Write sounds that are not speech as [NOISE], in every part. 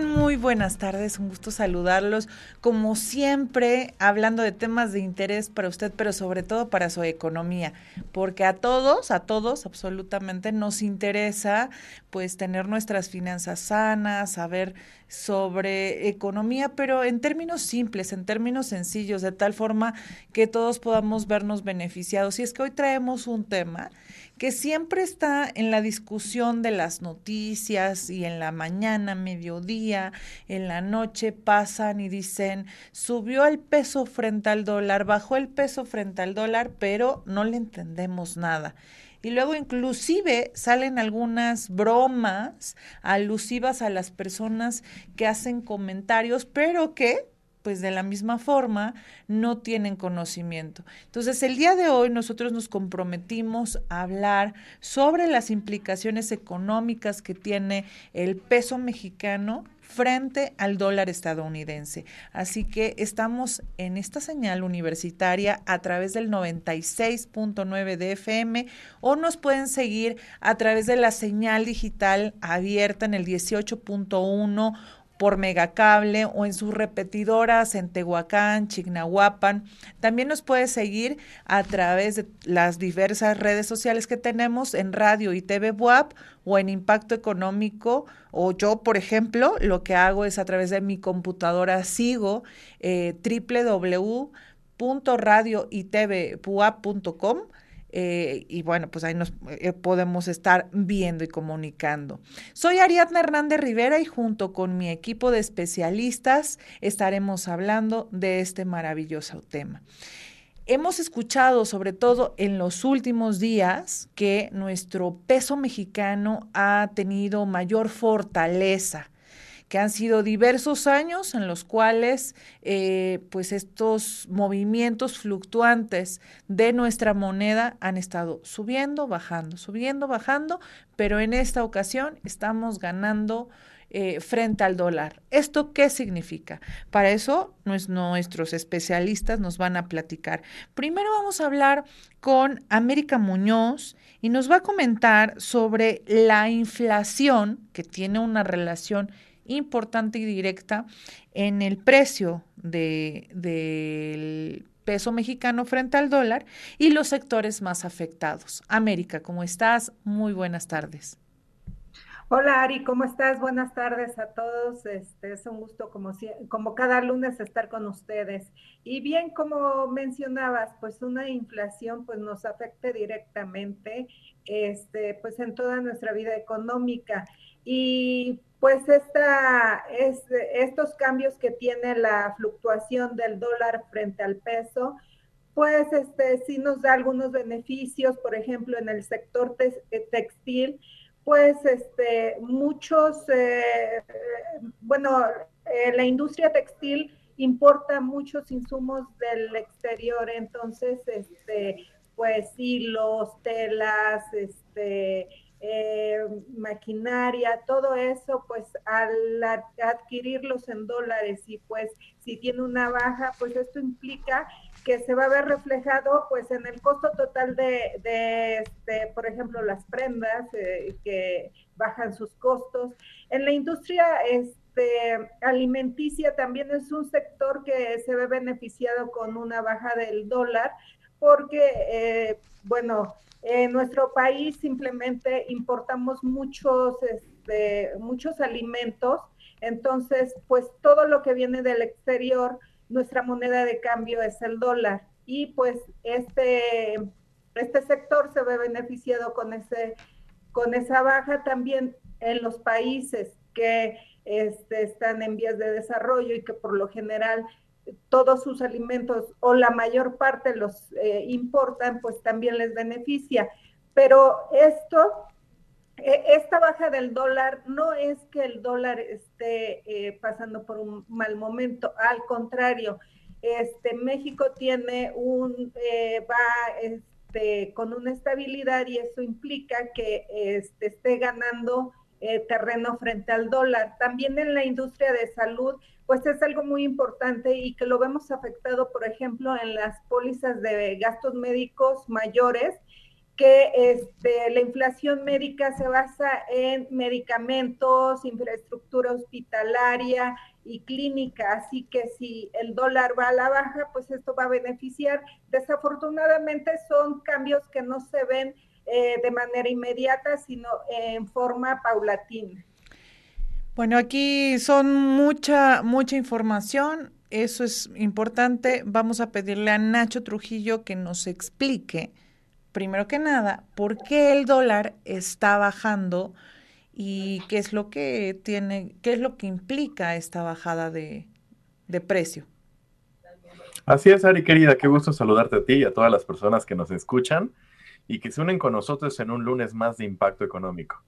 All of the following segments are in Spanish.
Muy buenas tardes, un gusto saludarlos. Como siempre, hablando de temas de interés para usted, pero sobre todo para su economía, porque a todos, a todos absolutamente nos interesa pues tener nuestras finanzas sanas, saber sobre economía, pero en términos simples, en términos sencillos, de tal forma que todos podamos vernos beneficiados. Y es que hoy traemos un tema que siempre está en la discusión de las noticias y en la mañana, mediodía, en la noche pasan y dicen, subió el peso frente al dólar, bajó el peso frente al dólar, pero no le entendemos nada. Y luego inclusive salen algunas bromas alusivas a las personas que hacen comentarios, pero que pues de la misma forma no tienen conocimiento. Entonces, el día de hoy nosotros nos comprometimos a hablar sobre las implicaciones económicas que tiene el peso mexicano frente al dólar estadounidense. Así que estamos en esta señal universitaria a través del 96.9 de FM o nos pueden seguir a través de la señal digital abierta en el 18.1 por megacable o en sus repetidoras en Tehuacán, Chignahuapan. También nos puede seguir a través de las diversas redes sociales que tenemos en radio y TV WAP o en Impacto Económico. O yo, por ejemplo, lo que hago es a través de mi computadora sigo eh, eh, y bueno, pues ahí nos eh, podemos estar viendo y comunicando. Soy Ariadna Hernández Rivera y junto con mi equipo de especialistas estaremos hablando de este maravilloso tema. Hemos escuchado, sobre todo en los últimos días, que nuestro peso mexicano ha tenido mayor fortaleza que han sido diversos años en los cuales eh, pues estos movimientos fluctuantes de nuestra moneda han estado subiendo, bajando, subiendo, bajando, pero en esta ocasión estamos ganando eh, frente al dólar. ¿Esto qué significa? Para eso nuestros especialistas nos van a platicar. Primero vamos a hablar con América Muñoz y nos va a comentar sobre la inflación que tiene una relación importante y directa en el precio del peso mexicano frente al dólar y los sectores más afectados. América, ¿cómo estás? Muy buenas tardes. Hola Ari, ¿cómo estás? Buenas tardes a todos. Este es un gusto como, como cada lunes estar con ustedes. Y bien, como mencionabas, pues una inflación pues nos afecta directamente este pues en toda nuestra vida económica y pues esta, es, estos cambios que tiene la fluctuación del dólar frente al peso, pues este sí nos da algunos beneficios, por ejemplo, en el sector eh, textil, pues este muchos, eh, bueno, eh, la industria textil importa muchos insumos del exterior, entonces, este, pues hilos, telas, este, eh, maquinaria, todo eso, pues al adquirirlos en dólares y pues si tiene una baja, pues esto implica que se va a ver reflejado pues en el costo total de, este, por ejemplo, las prendas eh, que bajan sus costos. En la industria este, alimenticia también es un sector que se ve beneficiado con una baja del dólar porque, eh, bueno, en nuestro país simplemente importamos muchos, este, muchos alimentos, entonces pues todo lo que viene del exterior, nuestra moneda de cambio es el dólar. Y pues este, este sector se ve beneficiado con, ese, con esa baja también en los países que este, están en vías de desarrollo y que por lo general todos sus alimentos o la mayor parte los eh, importan, pues también les beneficia. Pero esto, e, esta baja del dólar no es que el dólar esté eh, pasando por un mal momento, al contrario, este, México tiene un, eh, va este, con una estabilidad y eso implica que este, esté ganando eh, terreno frente al dólar. También en la industria de salud, pues es algo muy importante y que lo vemos afectado, por ejemplo, en las pólizas de gastos médicos mayores, que este, la inflación médica se basa en medicamentos, infraestructura hospitalaria y clínica, así que si el dólar va a la baja, pues esto va a beneficiar. Desafortunadamente son cambios que no se ven eh, de manera inmediata, sino en forma paulatina. Bueno, aquí son mucha, mucha información. Eso es importante. Vamos a pedirle a Nacho Trujillo que nos explique, primero que nada, por qué el dólar está bajando y qué es lo que tiene, qué es lo que implica esta bajada de, de precio. Así es, Ari querida, qué gusto saludarte a ti y a todas las personas que nos escuchan y que se unen con nosotros en un lunes más de impacto económico.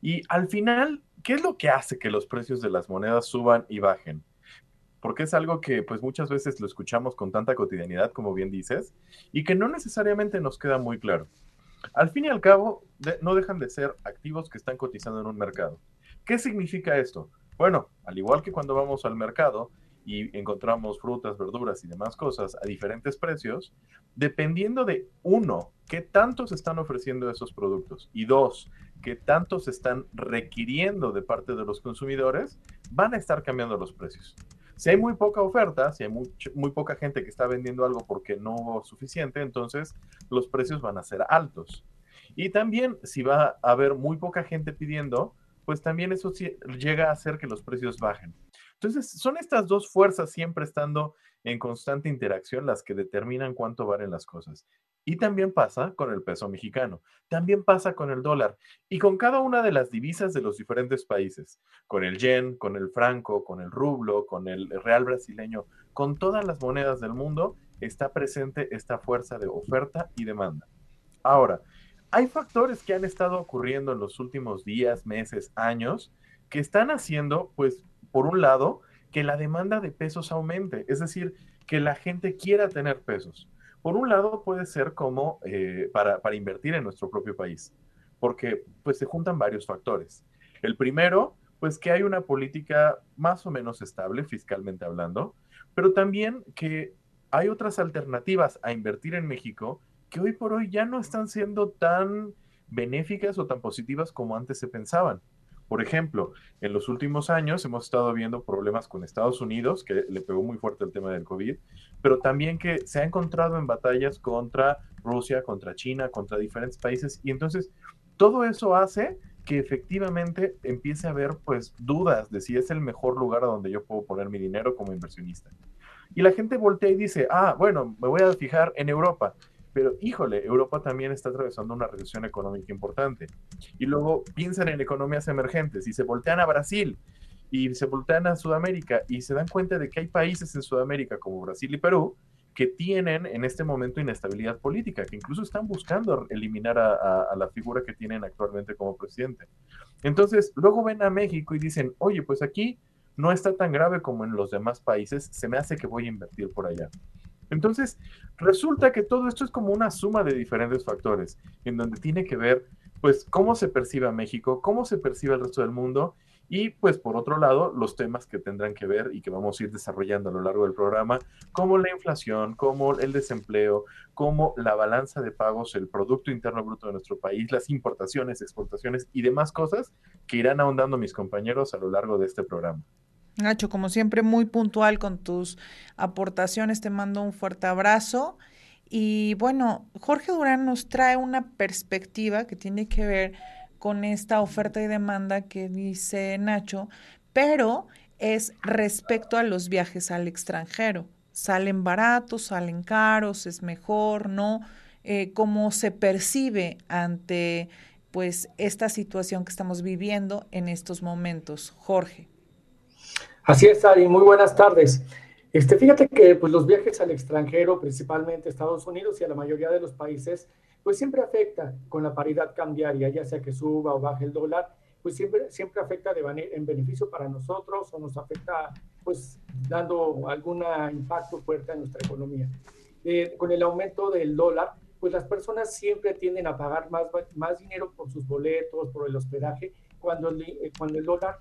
Y al final, ¿qué es lo que hace que los precios de las monedas suban y bajen? Porque es algo que pues muchas veces lo escuchamos con tanta cotidianidad, como bien dices, y que no necesariamente nos queda muy claro. Al fin y al cabo, no dejan de ser activos que están cotizando en un mercado. ¿Qué significa esto? Bueno, al igual que cuando vamos al mercado, y encontramos frutas, verduras y demás cosas a diferentes precios, dependiendo de uno, qué tanto se están ofreciendo esos productos y dos, qué tanto se están requiriendo de parte de los consumidores, van a estar cambiando los precios. Si hay muy poca oferta, si hay muy, poca gente que está vendiendo algo porque no hubo suficiente, entonces los precios van a ser altos. Y también si va a haber muy poca gente pidiendo, pues también eso llega a hacer que los precios bajen. Entonces, son estas dos fuerzas siempre estando en constante interacción las que determinan cuánto valen las cosas. Y también pasa con el peso mexicano, también pasa con el dólar y con cada una de las divisas de los diferentes países, con el yen, con el franco, con el rublo, con el real brasileño, con todas las monedas del mundo está presente esta fuerza de oferta y demanda. Ahora, hay factores que han estado ocurriendo en los últimos días, meses, años, que están haciendo, pues, por un lado, que la demanda de pesos aumente, es decir, que la gente quiera tener pesos. Por un lado, puede ser como eh, para, para, invertir en nuestro propio país, porque pues se juntan varios factores. El primero, pues que hay una política más o menos estable fiscalmente hablando, pero también que hay otras alternativas a invertir en México que hoy por hoy ya no están siendo tan benéficas o tan positivas como antes se pensaban. Por ejemplo, en los últimos años hemos estado viendo problemas con Estados Unidos, que le pegó muy fuerte el tema del COVID, pero también que se ha encontrado en batallas contra Rusia, contra China, contra diferentes países, y entonces todo eso hace que efectivamente empiece a haber pues dudas de si es el mejor lugar a donde yo puedo poner mi dinero como inversionista. Y la gente voltea y dice, ah, bueno, me voy a fijar en Europa. Pero híjole, Europa también está atravesando una recesión económica importante. Y luego piensan en economías emergentes y se voltean a Brasil y se voltean a Sudamérica y se dan cuenta de que hay países en Sudamérica como Brasil y Perú que tienen en este momento inestabilidad política, que incluso están buscando eliminar a, la figura que tienen actualmente como presidente. Entonces, luego ven a México y dicen, oye, pues aquí no está tan grave como en los demás países, se me hace que voy a invertir por allá. Entonces, resulta que todo esto es como una suma de diferentes factores, en donde tiene que ver, pues, cómo se percibe a México, cómo se percibe el resto del mundo, y pues por otro lado, los temas que tendrán que ver y que vamos a ir desarrollando a lo largo del programa, como la inflación, como el desempleo, como la balanza de pagos, el Producto Interno Bruto de nuestro país, las importaciones, exportaciones y demás cosas que irán ahondando mis compañeros a lo largo de este programa. Nacho, como siempre, muy puntual con tus aportaciones. Te mando un fuerte abrazo. Y bueno, Jorge Durán nos trae una perspectiva que tiene que ver con esta oferta y demanda que dice Nacho, pero es respecto a los viajes al extranjero. Salen baratos, salen caros, es mejor, ¿no? Eh, ¿Cómo se percibe ante pues esta situación que estamos viviendo en estos momentos? Jorge. Así es, Ari, muy buenas tardes. Este, fíjate que pues, los viajes al extranjero, principalmente Estados Unidos y a la mayoría de los países, pues siempre afecta con la paridad cambiaria, ya sea que suba o baje el dólar, pues siempre, siempre afecta de en beneficio para nosotros o nos afecta pues dando algún impacto fuerte a nuestra economía. Eh, con el aumento del dólar, pues las personas siempre tienden a pagar más, más dinero por sus boletos, por el hospedaje, cuando el, cuando el dólar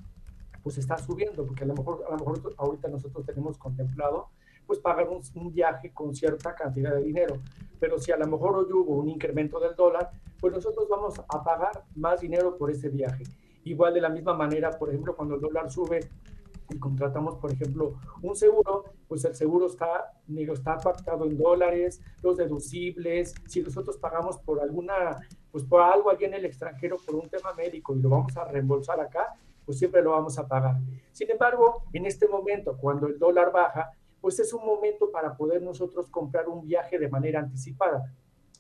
pues está subiendo, porque a lo mejor, a lo mejor ahorita nosotros tenemos contemplado pues pagar un, viaje con cierta cantidad de dinero, pero si a lo mejor hoy hubo un incremento del dólar, pues nosotros vamos a pagar más dinero por ese viaje. Igual de la misma manera, por ejemplo, cuando el dólar sube y contratamos, por ejemplo, un seguro, pues el seguro está, está pactado en dólares, los deducibles, si nosotros pagamos por alguna, pues por algo allí en el extranjero, por un tema médico y lo vamos a reembolsar acá, pues siempre lo vamos a pagar. Sin embargo, en este momento, cuando el dólar baja, pues es un momento para poder nosotros comprar un viaje de manera anticipada.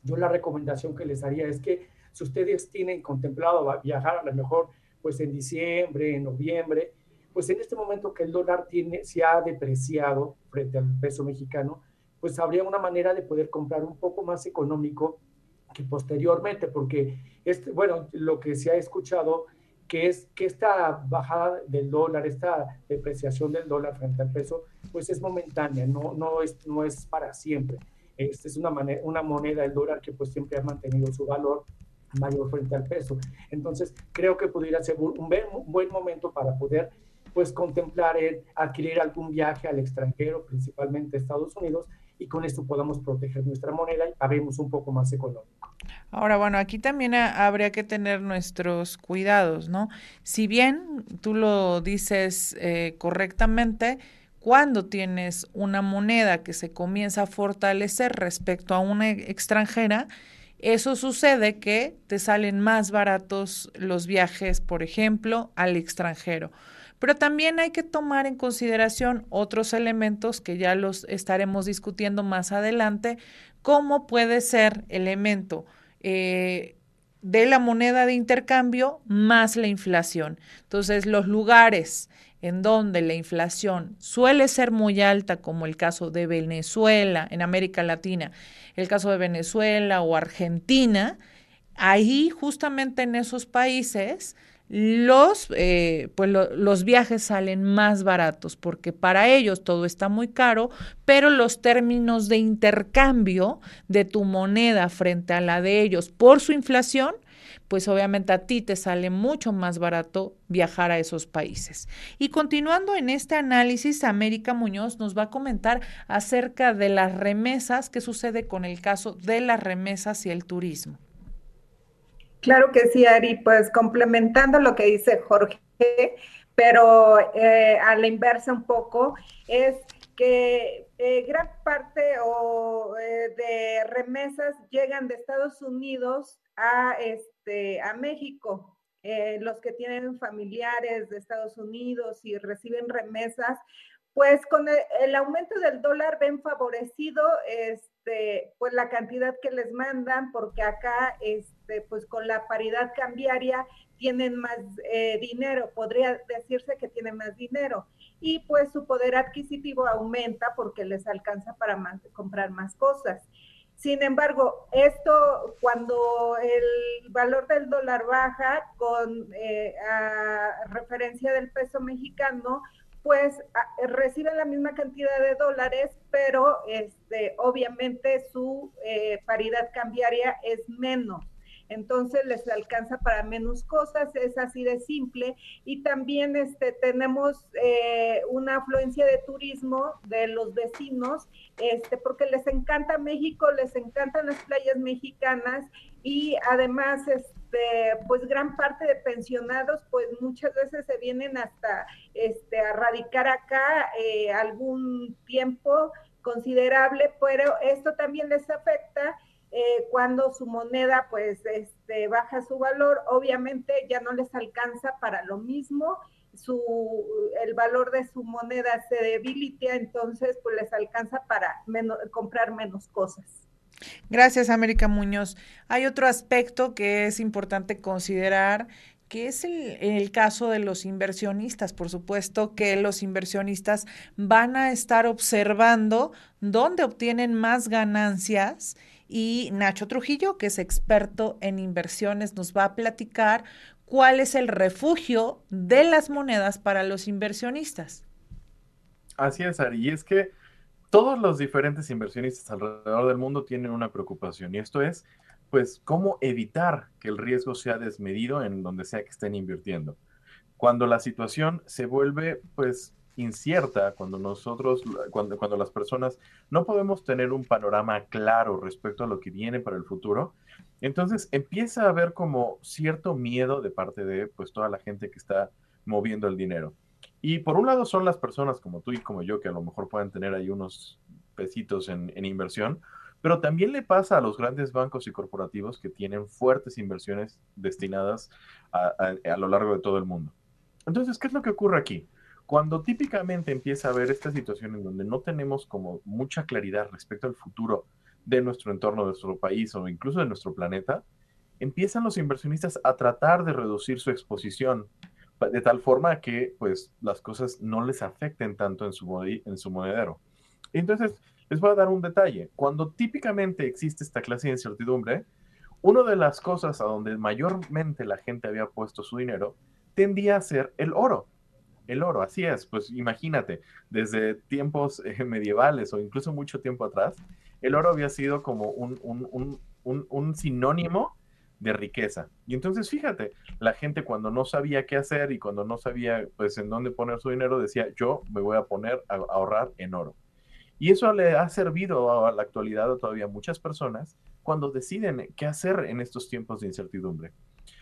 Yo la recomendación que les haría es que si ustedes tienen contemplado viajar a lo mejor pues en diciembre, en noviembre, pues en este momento que el dólar tiene, se ha depreciado frente al peso mexicano, pues habría una manera de poder comprar un poco más económico que posteriormente, porque este, bueno, lo que se ha escuchado que es que esta bajada del dólar, esta depreciación del dólar frente al peso, pues es momentánea, no, no, es, no es para siempre. Esta es una, una moneda, el dólar, que pues siempre ha mantenido su valor mayor frente al peso. Entonces, creo que pudiera ser un buen, momento para poder pues contemplar adquirir algún viaje al extranjero, principalmente Estados Unidos, y con esto podamos proteger nuestra moneda y paguemos un poco más económico. Ahora, bueno, aquí también habría que tener nuestros cuidados, ¿no? Si bien tú lo dices eh, correctamente, cuando tienes una moneda que se comienza a fortalecer respecto a una extranjera, eso sucede que te salen más baratos los viajes, por ejemplo, al extranjero. Pero también hay que tomar en consideración otros elementos que ya los estaremos discutiendo más adelante, como puede ser elemento eh, de la moneda de intercambio más la inflación. Entonces, los lugares en donde la inflación suele ser muy alta, como el caso de Venezuela, en América Latina, el caso de Venezuela o Argentina, ahí justamente en esos países los, eh, pues los viajes salen más baratos porque para ellos todo está muy caro, pero los términos de intercambio de tu moneda frente a la de ellos por su inflación, pues obviamente a ti te sale mucho más barato viajar a esos países. Y continuando en este análisis, América Muñoz nos va a comentar acerca de las remesas, qué sucede con el caso de las remesas y el turismo. Claro que sí, Ari, pues complementando lo que dice Jorge, pero eh, a la inversa un poco, es que eh, gran parte o, eh, de remesas llegan de Estados Unidos a, este, a México. los que tienen familiares de Estados Unidos y reciben remesas, pues con el, aumento del dólar ven favorecido este, pues la cantidad que les mandan, porque acá este, pues con la paridad cambiaria tienen más eh, dinero, podría decirse que tienen más dinero y pues su poder adquisitivo aumenta porque les alcanza para comprar más cosas. Sin embargo, esto cuando el valor del dólar baja con eh, a referencia del peso mexicano, pues reciben la misma cantidad de dólares, pero este, obviamente su eh, paridad cambiaria es menos. Entonces les alcanza para menos cosas, es así de simple. Y también este, tenemos eh, una afluencia de turismo de los vecinos, este, porque les encanta México, les encantan las playas mexicanas y además pues gran parte de pensionados pues muchas veces se vienen hasta este, a radicar acá eh, algún tiempo considerable, pero esto también les afecta eh, cuando su moneda pues este, baja su valor, obviamente ya no les alcanza para lo mismo, su, el valor de su moneda se debilita, entonces pues les alcanza para comprar menos cosas. Gracias, América Muñoz. Hay otro aspecto que es importante considerar que es el, el, caso de los inversionistas. Por supuesto que los inversionistas van a estar observando dónde obtienen más ganancias y Nacho Trujillo, que es experto en inversiones, nos va a platicar cuál es el refugio de las monedas para los inversionistas. Así es, Ari, y es que todos los diferentes inversionistas alrededor del mundo tienen una preocupación y esto es, pues, cómo evitar que el riesgo sea desmedido en donde sea que estén invirtiendo. Cuando la situación se vuelve, pues, incierta, cuando nosotros, cuando, cuando las personas no podemos tener un panorama claro respecto a lo que viene para el futuro, entonces empieza a haber como cierto miedo de parte de pues toda la gente que está moviendo el dinero. Y por un lado son las personas como tú y como yo que a lo mejor pueden tener ahí unos pesitos en, inversión, pero también le pasa a los grandes bancos y corporativos que tienen fuertes inversiones destinadas a, a lo largo de todo el mundo. Entonces, ¿qué es lo que ocurre aquí? Cuando típicamente empieza a haber esta situación en donde no tenemos como mucha claridad respecto al futuro de nuestro entorno, de nuestro país o incluso de nuestro planeta, empiezan los inversionistas a tratar de reducir su exposición de tal forma que pues las cosas no les afecten tanto en su, en su monedero. Entonces, les voy a dar un detalle. Cuando típicamente existe esta clase de incertidumbre, una de las cosas a donde mayormente la gente había puesto su dinero tendía a ser el oro el oro, así es, pues imagínate, desde tiempos eh, medievales o incluso mucho tiempo atrás, el oro había sido como un, sinónimo de riqueza. Y entonces fíjate, la gente cuando no sabía qué hacer y cuando no sabía pues en dónde poner su dinero decía, yo me voy a poner a, ahorrar en oro. Y eso le ha servido a la actualidad a todavía muchas personas cuando deciden qué hacer en estos tiempos de incertidumbre.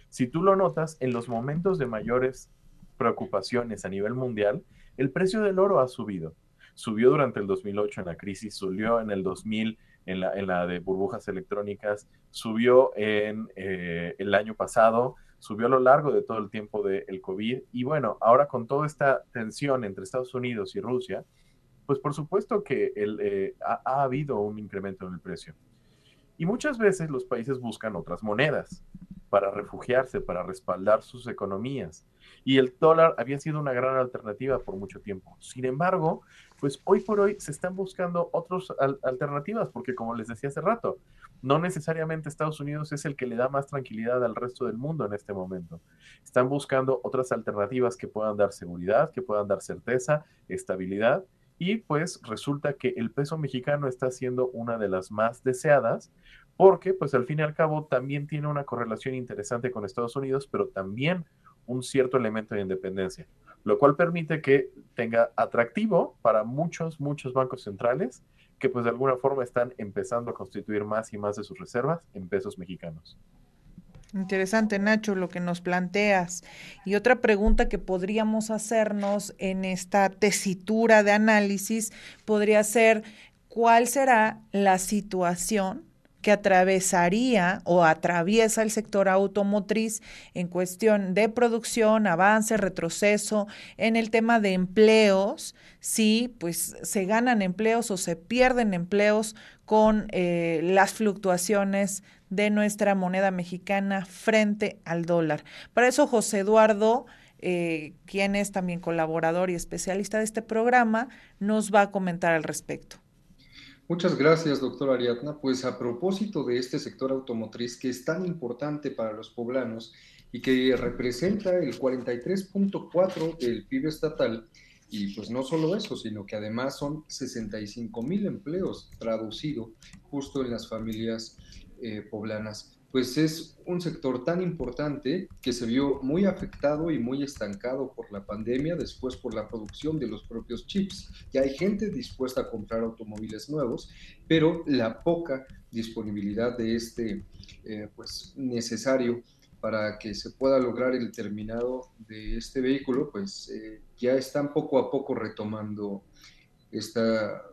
Si tú lo notas, en los momentos de mayores preocupaciones a nivel mundial, el precio del oro ha subido. Subió durante el 2008 en la crisis, subió en el 2000 en la, de burbujas electrónicas, subió en eh, el año pasado, subió a lo largo de todo el tiempo del COVID. Y bueno, ahora con toda esta tensión entre Estados Unidos y Rusia, pues por supuesto que eh, ha habido un incremento en el precio. Y muchas veces los países buscan otras monedas para refugiarse, para respaldar sus economías y el dólar había sido una gran alternativa por mucho tiempo. Sin embargo, pues hoy por hoy se están buscando otras alternativas, porque como les decía hace rato, no necesariamente Estados Unidos es el que le da más tranquilidad al resto del mundo en este momento. Están buscando otras alternativas que puedan dar seguridad, que puedan dar certeza, estabilidad, y pues resulta que el peso mexicano está siendo una de las más deseadas porque pues al fin y al cabo también tiene una correlación interesante con Estados Unidos, pero también un cierto elemento de independencia, lo cual permite que tenga atractivo para muchos, muchos bancos centrales que pues de alguna forma están empezando a constituir más y más de sus reservas en pesos mexicanos. Interesante, Nacho, lo que nos planteas. Y otra pregunta que podríamos hacernos en esta tesitura de análisis podría ser, ¿cuál será la situación que atravesaría o atraviesa el sector automotriz en cuestión de producción, avance, retroceso, en el tema de empleos, si pues se ganan empleos o se pierden empleos con eh, las fluctuaciones de nuestra moneda mexicana frente al dólar. Para eso, José Eduardo, eh, quien es también colaborador y especialista de este programa, nos va a comentar al respecto. Muchas gracias, doctor Ariadna. Pues a propósito de este sector automotriz que es tan importante para los poblanos y que representa el 43.4 del PIB estatal, y pues no solo eso, sino que además son 65 mil empleos traducido justo en las familias eh, poblanas pues es un sector tan importante que se vio muy afectado y muy estancado por la pandemia, después por la producción de los propios chips. Ya hay gente dispuesta a comprar automóviles nuevos, pero la poca disponibilidad de este, eh, pues necesario para que se pueda lograr el terminado de este vehículo, pues eh, ya están poco a poco retomando esta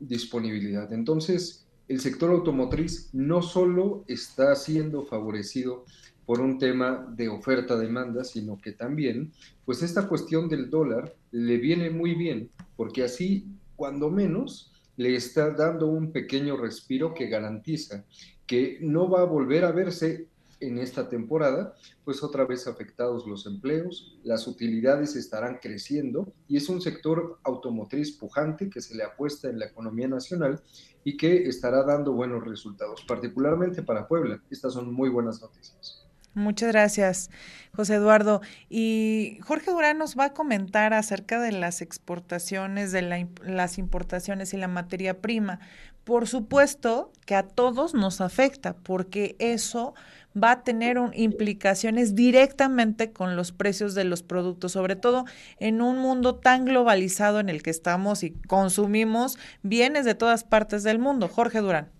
disponibilidad. Entonces, el sector automotriz no solo está siendo favorecido por un tema de oferta-demanda, sino que también, pues esta cuestión del dólar le viene muy bien, porque así, cuando menos, le está dando un pequeño respiro que garantiza que no va a volver a verse en esta temporada, pues otra vez afectados los empleos, las utilidades estarán creciendo y es un sector automotriz pujante que se le apuesta en la economía nacional y que estará dando buenos resultados, particularmente para Puebla. Estas son muy buenas noticias. Muchas gracias, José Eduardo. Y Jorge Durán nos va a comentar acerca de las exportaciones, de las importaciones y la materia prima. Por supuesto que a todos nos afecta, porque eso va a tener implicaciones directamente con los precios de los productos, sobre todo en un mundo tan globalizado en el que estamos y consumimos bienes de todas partes del mundo. Jorge Durán.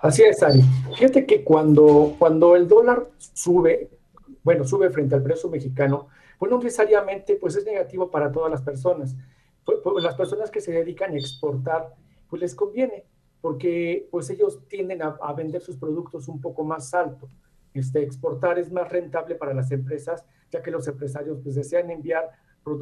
Así es, Ari. Fíjate que cuando, cuando el dólar sube, bueno, sube frente al precio mexicano, pues no necesariamente pues es negativo para todas las personas. Pues, pues, las personas que se dedican a exportar, pues les conviene, porque pues ellos tienden a, vender sus productos un poco más alto. Este, exportar es más rentable para las empresas, ya que los empresarios pues desean enviar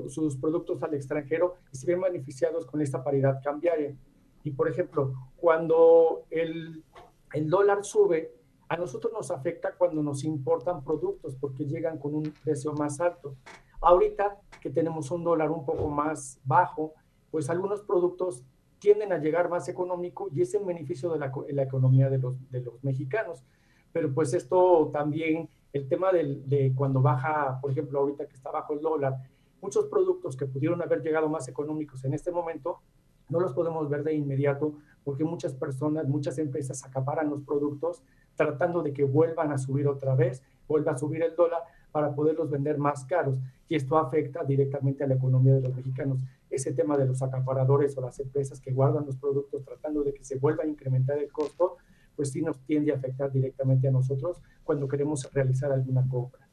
sus productos al extranjero y se ven beneficiados con esta paridad cambiaria. Y por ejemplo, cuando el, el dólar sube, a nosotros nos afecta cuando nos importan productos porque llegan con un precio más alto. Ahorita que tenemos un dólar un poco más bajo, pues algunos productos tienden a llegar más económico y es en beneficio de la, economía de los, de los, mexicanos. Pero pues esto también, el tema de, de cuando baja, por ejemplo, ahorita que está bajo el dólar, muchos productos que pudieron haber llegado más económicos en este momento, no los podemos ver de inmediato porque muchas personas, muchas empresas acaparan los productos tratando de que vuelvan a subir otra vez, vuelva a subir el dólar para poderlos vender más caros. Y esto afecta directamente a la economía de los mexicanos. Ese tema de los acaparadores o las empresas que guardan los productos tratando de que se vuelva a incrementar el costo, pues sí nos tiende a afectar directamente a nosotros cuando queremos realizar alguna compra.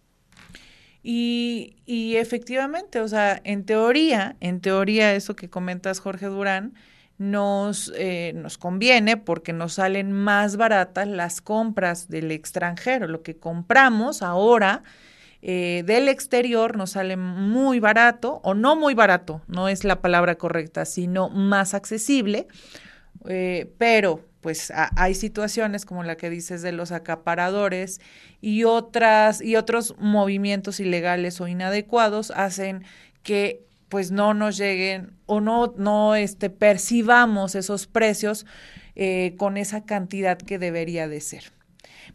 Y, y, efectivamente, o sea, en teoría, en teoría, eso que comentas, Jorge Durán, nos, eh, nos conviene porque nos salen más baratas las compras del extranjero. Lo que compramos ahora eh, del exterior nos sale muy barato, o no muy barato, no es la palabra correcta, sino más accesible, eh, pero pues hay situaciones como la que dices de los acaparadores y otras y otros movimientos ilegales o inadecuados hacen que pues no nos lleguen o no no este percibamos esos precios eh, con esa cantidad que debería de ser.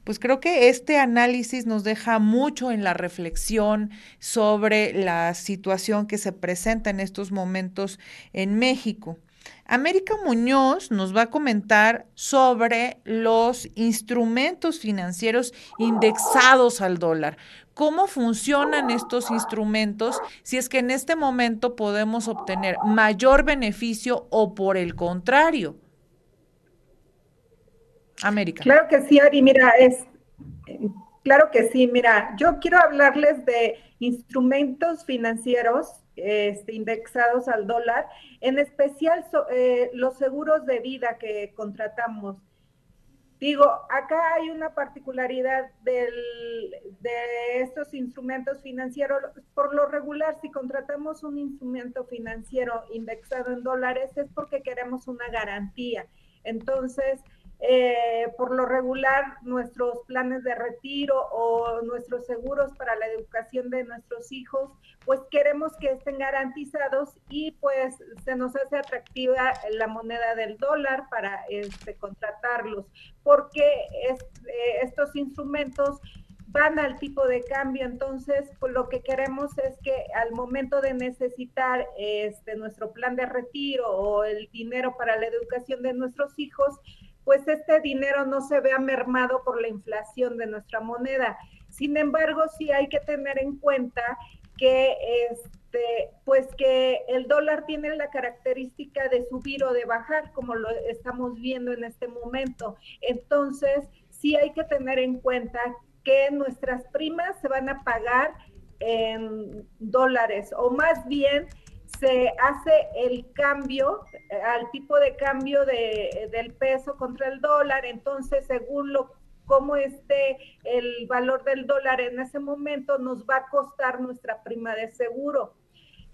Pues creo que este análisis nos deja mucho en la reflexión sobre la situación que se presenta en estos momentos en México. América Muñoz nos va a comentar sobre los instrumentos financieros indexados al dólar. ¿Cómo funcionan estos instrumentos si es que en este momento podemos obtener mayor beneficio o por el contrario? América. Claro que sí, Ari, mira, es claro que sí, mira, yo quiero hablarles de instrumentos financieros este, indexados al dólar, en especial eh, los seguros de vida que contratamos. Digo, acá hay una particularidad de estos instrumentos financieros. Por lo regular, si contratamos un instrumento financiero indexado en dólares es porque queremos una garantía. Entonces, eh, por lo regular nuestros planes de retiro o nuestros seguros para la educación de nuestros hijos, pues queremos que estén garantizados y pues se nos hace atractiva la moneda del dólar para este, contratarlos, porque eh, estos instrumentos van al tipo de cambio, entonces pues, lo que queremos es que al momento de necesitar este, nuestro plan de retiro o el dinero para la educación de nuestros hijos, pues este dinero no se vea mermado por la inflación de nuestra moneda. Sin embargo, sí hay que tener en cuenta que este, pues que el dólar tiene la característica de subir o de bajar, como lo estamos viendo en este momento. Entonces, sí hay que tener en cuenta que nuestras primas se van a pagar en dólares, o más bien se hace el cambio eh, al tipo de cambio de, del peso contra el dólar, entonces según lo cómo esté el valor del dólar en ese momento, nos va a costar nuestra prima de seguro.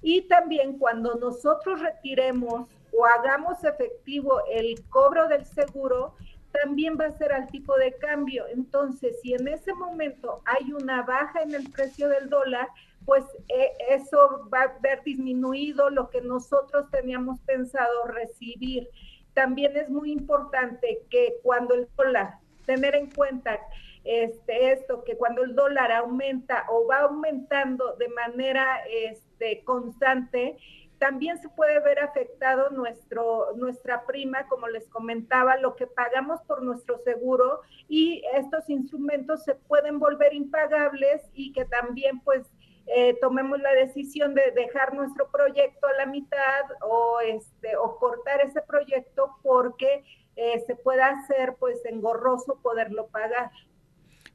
Y también cuando nosotros retiremos o hagamos efectivo el cobro del seguro, también va a ser al tipo de cambio. Entonces, si en ese momento hay una baja en el precio del dólar, pues eh, eso va a haber disminuido lo que nosotros teníamos pensado recibir. También es muy importante que cuando el dólar, tener en cuenta este, esto, que cuando el dólar aumenta o va aumentando de manera este, constante, también se puede ver afectado nuestro, nuestra prima, como les comentaba, lo que pagamos por nuestro seguro y estos instrumentos se pueden volver impagables y que también pues eh, tomemos la decisión de dejar nuestro proyecto a la mitad o, este, o cortar ese proyecto porque eh, se pueda hacer pues engorroso poderlo pagar.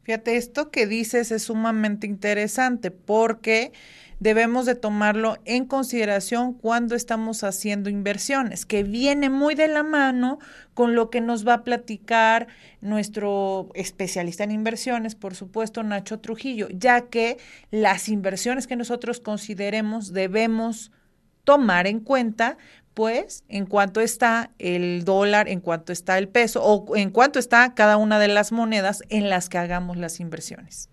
Fíjate, esto que dices es sumamente interesante porque debemos de tomarlo en consideración cuando estamos haciendo inversiones, que viene muy de la mano con lo que nos va a platicar nuestro especialista en inversiones, por supuesto, Nacho Trujillo, ya que las inversiones que nosotros consideremos debemos tomar en cuenta pues en cuanto está el dólar, en cuanto está el peso o en cuanto está cada una de las monedas en las que hagamos las inversiones.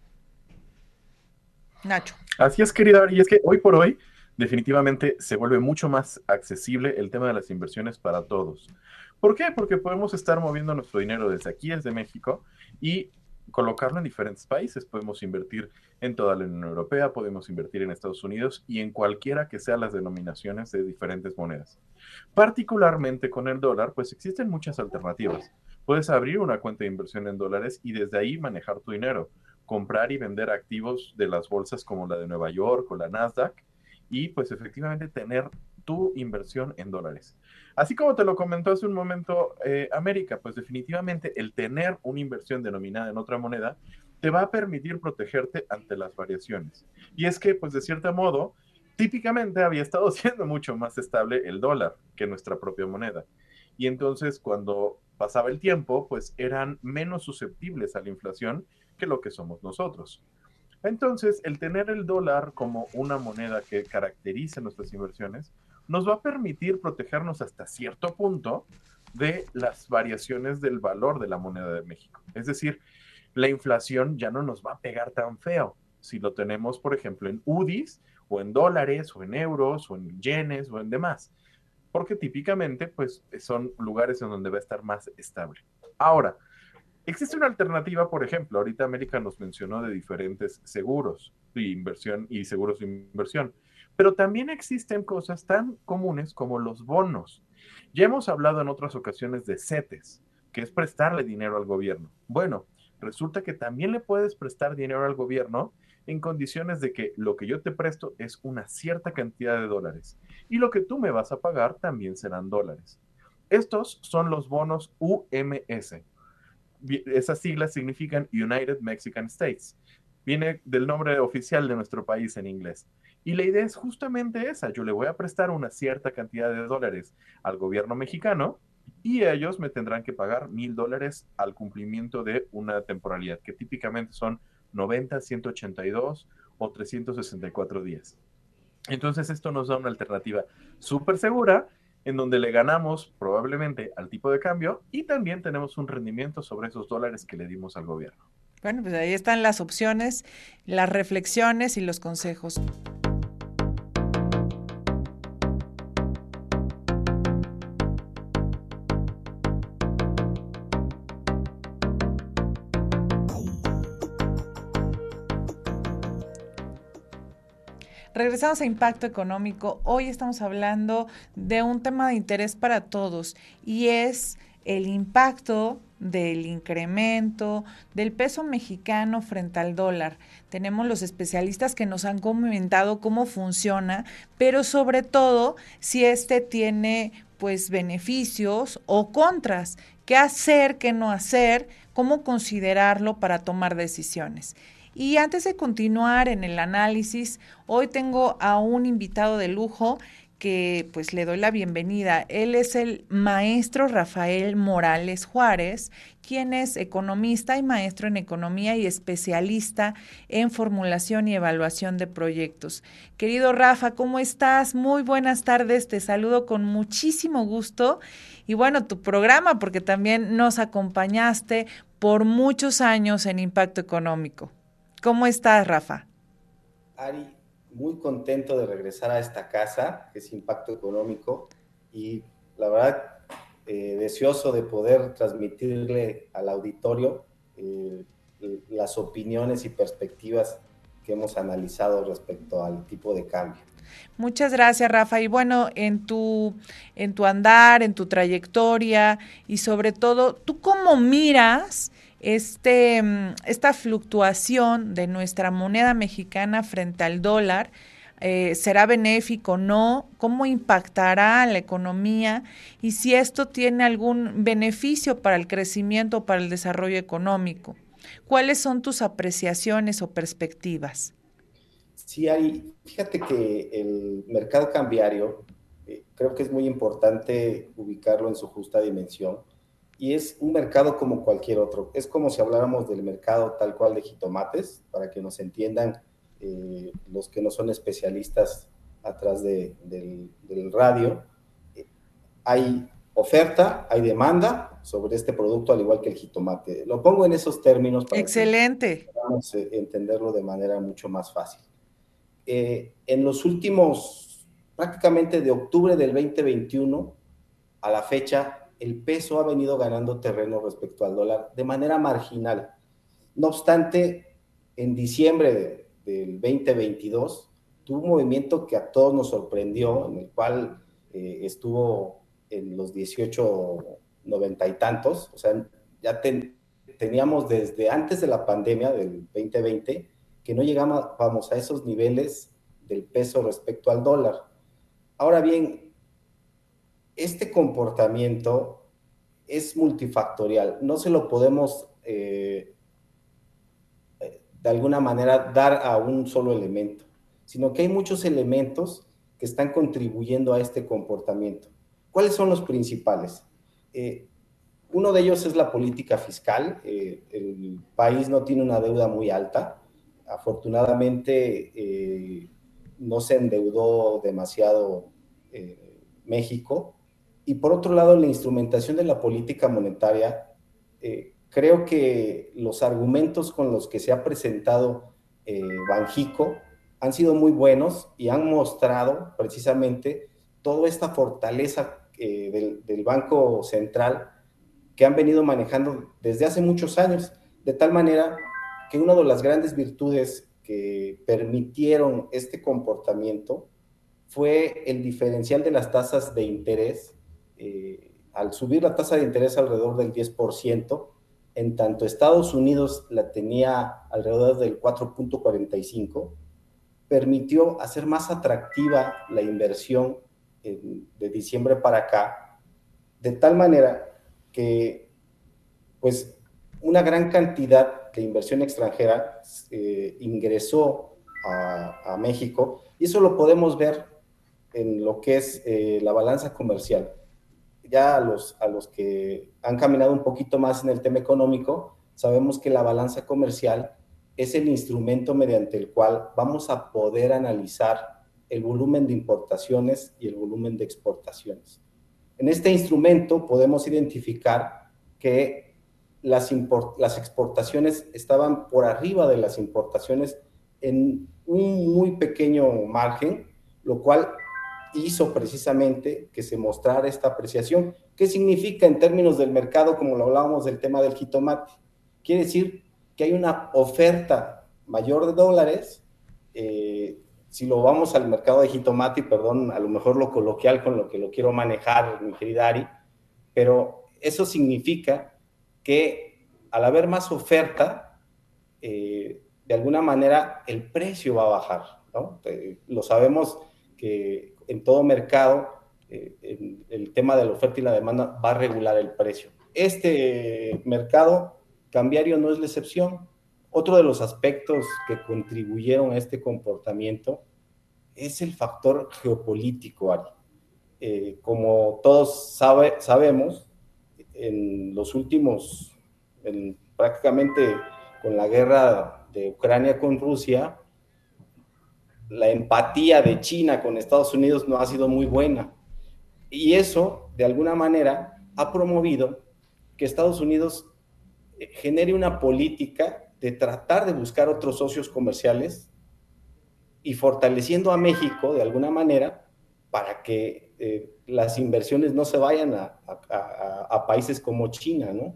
Nacho. Así es, querida, y es que hoy por hoy definitivamente se vuelve mucho más accesible el tema de las inversiones para todos. ¿Por qué? Porque podemos estar moviendo nuestro dinero desde aquí, desde México, y colocarlo en diferentes países. Podemos invertir en toda la Unión Europea, podemos invertir en Estados Unidos y en cualquiera que sean las denominaciones de diferentes monedas. Particularmente con el dólar, pues existen muchas alternativas. Puedes abrir una cuenta de inversión en dólares y desde ahí manejar tu dinero comprar y vender activos de las bolsas como la de Nueva York o la Nasdaq y pues efectivamente tener tu inversión en dólares. Así como te lo comentó hace un momento eh, América, pues definitivamente el tener una inversión denominada en otra moneda te va a permitir protegerte ante las variaciones. Y es que pues de cierto modo, típicamente había estado [LAUGHS] siendo mucho más estable el dólar que nuestra propia moneda. Y entonces cuando pasaba el tiempo, pues eran menos susceptibles a la inflación que lo que somos nosotros. Entonces, el tener el dólar como una moneda que caracteriza nuestras inversiones nos va a permitir protegernos hasta cierto punto de las variaciones del valor de la moneda de México. Es decir, la inflación ya no nos va a pegar tan feo si lo tenemos, por ejemplo, en UDIs o en dólares o en euros o en yenes o en demás, porque típicamente pues son lugares en donde va a estar más estable. Ahora, Existe una alternativa, por ejemplo, ahorita América nos mencionó de diferentes seguros de inversión y seguros de inversión, pero también existen cosas tan comunes como los bonos. Ya hemos hablado en otras ocasiones de CETES, que es prestarle dinero al gobierno. Bueno, resulta que también le puedes prestar dinero al gobierno en condiciones de que lo que yo te presto es una cierta cantidad de dólares y lo que tú me vas a pagar también serán dólares. Estos son los bonos UMS, esas siglas significan United Mexican States. Viene del nombre oficial de nuestro país en inglés. Y la idea es justamente esa. Yo le voy a prestar una cierta cantidad de dólares al gobierno mexicano y ellos me tendrán que pagar mil dólares al cumplimiento de una temporalidad, que típicamente son 90, 182 o 364 días. Entonces esto nos da una alternativa súper segura en donde le ganamos probablemente al tipo de cambio y también tenemos un rendimiento sobre esos dólares que le dimos al gobierno. Bueno, pues ahí están las opciones, las reflexiones y los consejos. Regresamos a Impacto Económico. Hoy estamos hablando de un tema de interés para todos y es el impacto del incremento del peso mexicano frente al dólar. Tenemos los especialistas que nos han comentado cómo funciona, pero sobre todo si este tiene pues beneficios o contras, qué hacer, qué no hacer, cómo considerarlo para tomar decisiones. Y antes de continuar en el análisis, hoy tengo a un invitado de lujo que pues le doy la bienvenida. Él es el maestro Rafael Morales Juárez, quien es economista y maestro en economía y especialista en formulación y evaluación de proyectos. Querido Rafa, ¿cómo estás? Muy buenas tardes, te saludo con muchísimo gusto y bueno, tu programa, porque también nos acompañaste por muchos años en Impacto Económico. ¿Cómo estás, Rafa? Ari, muy contento de regresar a esta casa, que es Impacto Económico, y la verdad, eh, deseoso de poder transmitirle al auditorio eh, las opiniones y perspectivas que hemos analizado respecto al tipo de cambio. Muchas gracias, Rafa. Y bueno, en tu, en tu andar, en tu trayectoria y sobre todo, ¿tú cómo miras este, mm, esta fluctuación de nuestra moneda mexicana frente al dólar? Eh, ¿Será benéfico o no? ¿Cómo impactará la economía? Y si esto tiene algún beneficio para el crecimiento o para el desarrollo económico. ¿Cuáles son tus apreciaciones o perspectivas? Sí, hay, fíjate que el mercado cambiario eh, creo que es muy importante ubicarlo en su justa dimensión y es un mercado como cualquier otro. Es como si habláramos del mercado tal cual de jitomates, para que nos entiendan eh, los que no son especialistas atrás del, radio. Eh, hay oferta, hay demanda sobre este producto, al igual que el jitomate. Lo pongo en esos términos para Excelente. que entenderlo de manera mucho más fácil. Eh, en los últimos, prácticamente de octubre del 2021 a la fecha, el peso ha venido ganando terreno respecto al dólar de manera marginal. No obstante, en diciembre del 2022 tuvo un movimiento que a todos nos sorprendió, en el cual eh, estuvo en los 18, 90 y tantos, o sea, ya teníamos desde antes de la pandemia del 2020 que no llegábamos a esos niveles del peso respecto al dólar. Ahora bien, este comportamiento es multifactorial, no se lo podemos eh, de alguna manera dar a un solo elemento, sino que hay muchos elementos que están contribuyendo a este comportamiento. ¿Cuáles son los principales? Eh, uno de ellos es la política fiscal. Eh, el país no tiene una deuda muy alta afortunadamente no se endeudó demasiado México. Y por otro lado, la instrumentación de la política monetaria, eh, creo que los argumentos con los que se ha presentado Banjico han sido muy buenos y han mostrado precisamente toda esta fortaleza del, del Banco Central que han venido manejando desde hace muchos años, de tal manera que una de las grandes virtudes que permitieron este comportamiento fue el diferencial de las tasas de interés. Eh, al subir la tasa de interés alrededor del 10%, en tanto Estados Unidos la tenía alrededor del 4.45, permitió hacer más atractiva la inversión de diciembre para acá, de tal manera que pues una gran cantidad de inversión extranjera eh, ingresó a, México y eso lo podemos ver en lo que es eh, la balanza comercial. Ya a los, a los que han caminado un poquito más en el tema económico, sabemos que la balanza comercial es el instrumento mediante el cual vamos a poder analizar el volumen de importaciones y el volumen de exportaciones. En este instrumento podemos identificar que las, las exportaciones estaban por arriba de las importaciones en un muy pequeño margen, lo cual hizo precisamente que se mostrara esta apreciación. ¿Qué significa en términos del mercado, como lo hablábamos del tema del jitomate? Quiere decir que hay una oferta mayor de dólares. Eh, si lo vamos al mercado de jitomate, perdón, a lo mejor lo coloquial con lo que lo quiero manejar, mi querida Ari, pero eso significa que al haber más oferta, eh, de alguna manera el precio va a bajar. ¿no? Eh, lo sabemos que en todo mercado eh, el tema de la oferta y la demanda va a regular el precio. Este mercado cambiario no es la excepción. Otro de los aspectos que contribuyeron a este comportamiento es el factor geopolítico, Ari. Eh, como todos sabe, sabemos, en los últimos, prácticamente con la guerra de Ucrania con Rusia, la empatía de China con Estados Unidos no ha sido muy buena. Y eso, de alguna manera, ha promovido que Estados Unidos eh, genere una política de tratar de buscar otros socios comerciales y fortaleciendo a México de alguna manera para que eh, las inversiones no se vayan a, países como China, ¿no?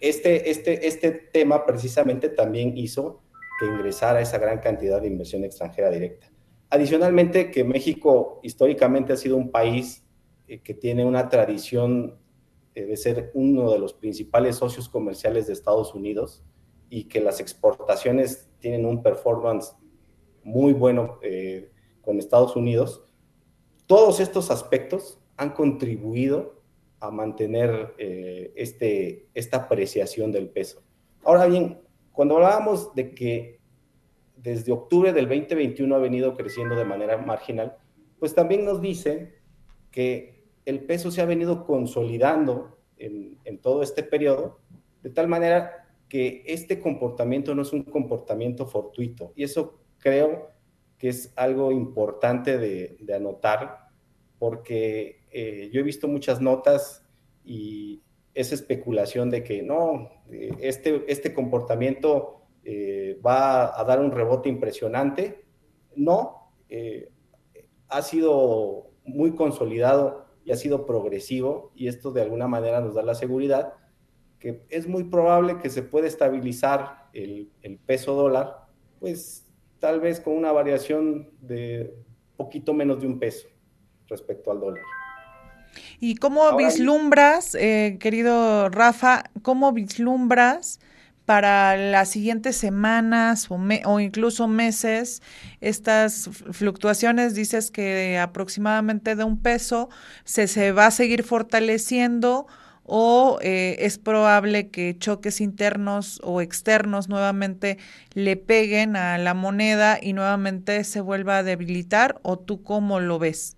este, este, este tema precisamente también hizo que ingresara esa gran cantidad de inversión extranjera directa. Adicionalmente, que México históricamente ha sido un país eh, que tiene una tradición eh, de ser uno de los principales socios comerciales de Estados Unidos y que las exportaciones tienen un performance muy bueno eh, con Estados Unidos, todos estos aspectos han contribuido a mantener este, esta apreciación del peso. Ahora bien, cuando hablábamos de que desde octubre del 2021 ha venido creciendo de manera marginal, pues también nos dice que el peso se ha venido consolidando en, todo este periodo, de tal manera que este comportamiento no es un comportamiento fortuito. Y eso creo que es algo importante de, anotar, porque eh, yo he visto muchas notas y esa especulación de que no, eh, este, este comportamiento eh, va a dar un rebote impresionante. No, eh, ha sido muy consolidado y ha sido progresivo y esto de alguna manera nos da la seguridad que es muy probable que se pueda estabilizar el, el peso dólar, pues tal vez con una variación de poquito menos de un peso respecto al dólar. ¿Y cómo vislumbras, eh, querido Rafa, cómo vislumbras para las siguientes semanas o, o, incluso meses estas fluctuaciones? Dices que aproximadamente de un peso se, se va a seguir fortaleciendo o eh, es probable que choques internos o externos nuevamente le peguen a la moneda y nuevamente se vuelva a debilitar o tú cómo lo ves?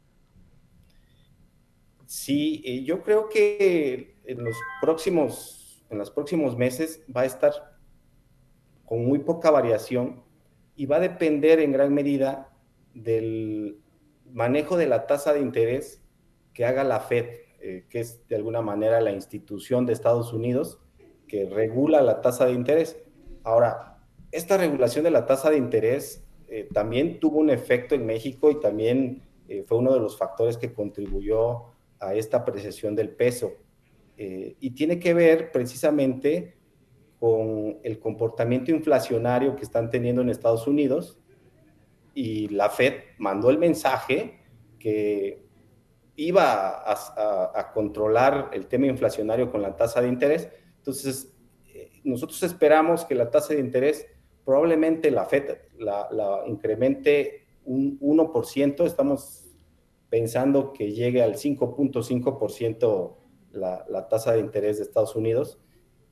Sí, eh, yo creo que en los próximos, en los próximos meses va a estar con muy poca variación y va a depender en gran medida del manejo de la tasa de interés que haga la Fed, eh, que es de alguna manera la institución de Estados Unidos que regula la tasa de interés. Ahora, esta regulación de la tasa de interés eh, también tuvo un efecto en México y también fue uno de los factores que contribuyó a esta apreciación del peso. Eh, y tiene que ver precisamente con el comportamiento inflacionario que están teniendo en Estados Unidos y la Fed mandó el mensaje que iba a, controlar el tema inflacionario con la tasa de interés. Entonces, eh, nosotros esperamos que la tasa de interés probablemente la Fed la, la incremente un 1%, estamos pensando que llegue al 5.5% la, la tasa de interés de Estados Unidos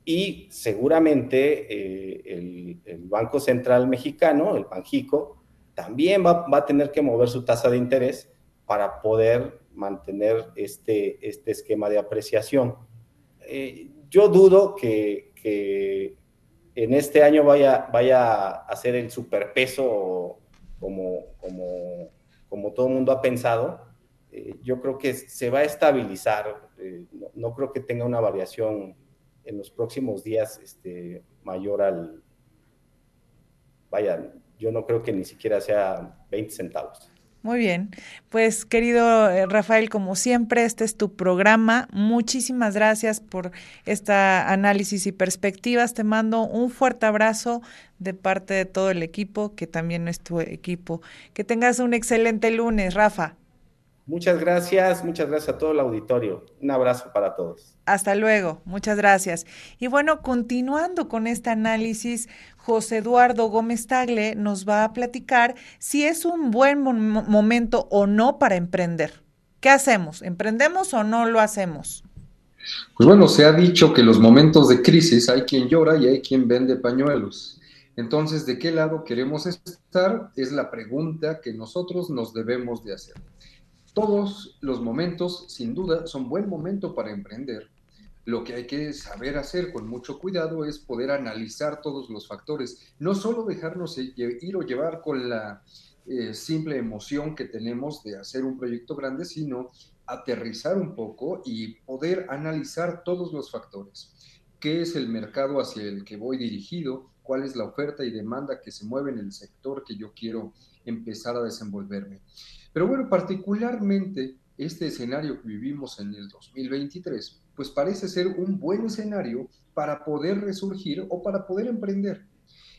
y seguramente eh, el, Banco Central Mexicano, el Banjico, también va, a tener que mover su tasa de interés para poder mantener este, este esquema de apreciación. Eh, yo dudo que, que, en este año vaya, vaya a ser el superpeso como, como, como todo el mundo ha pensado, eh, yo creo que se va a estabilizar. Eh, no, creo que tenga una variación en los próximos días este, mayor al, vaya, yo no creo que ni siquiera sea 20 centavos. Muy bien, pues querido eh, Rafael, como siempre, este es tu programa. Muchísimas gracias por este análisis y perspectivas. Te mando un fuerte abrazo de parte de todo el equipo, que también es tu equipo. Que tengas un excelente lunes, Rafa. Muchas gracias, muchas gracias a todo el auditorio. Un abrazo para todos. Hasta luego, muchas gracias. Y bueno, continuando con este análisis, José Eduardo Gómez Tagle nos va a platicar si es un buen momento o no para emprender. ¿Qué hacemos? ¿Emprendemos o no lo hacemos? Pues bueno, se ha dicho que los momentos de crisis hay quien llora y hay quien vende pañuelos. Entonces, ¿de qué lado queremos estar? Es la pregunta que nosotros nos debemos de hacer. Todos los momentos, sin duda, son buen momento para emprender. Lo que hay que saber hacer con mucho cuidado es poder analizar todos los factores, no solo dejarnos ir o llevar con la eh, simple emoción que tenemos de hacer un proyecto grande, sino aterrizar un poco y poder analizar todos los factores. ¿Qué es el mercado hacia el que voy dirigido? ¿Cuál es la oferta y demanda que se mueve en el sector que yo quiero empezar a desenvolverme? Pero bueno, particularmente este escenario que vivimos en el 2023, pues parece ser un buen escenario para poder resurgir o para poder emprender.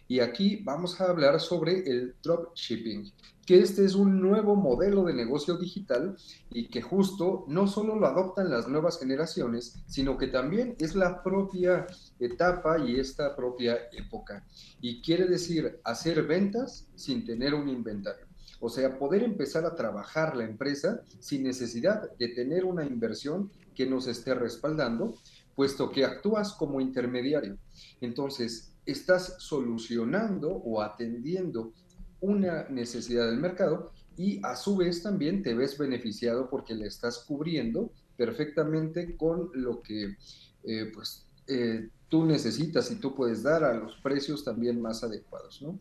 Y aquí vamos a hablar sobre el dropshipping, que este es un nuevo modelo de negocio digital y que justo no solo lo adoptan las nuevas generaciones, sino que también es la propia etapa y esta propia época. Y quiere decir hacer ventas sin tener un inventario. O sea, poder empezar a trabajar la empresa sin necesidad de tener una inversión que nos esté respaldando, puesto que actúas como intermediario. Entonces, estás solucionando o atendiendo una necesidad del mercado y a su vez también te ves beneficiado porque le estás cubriendo perfectamente con lo que eh, pues, eh, tú necesitas y tú puedes dar a los precios también más adecuados. ¿no?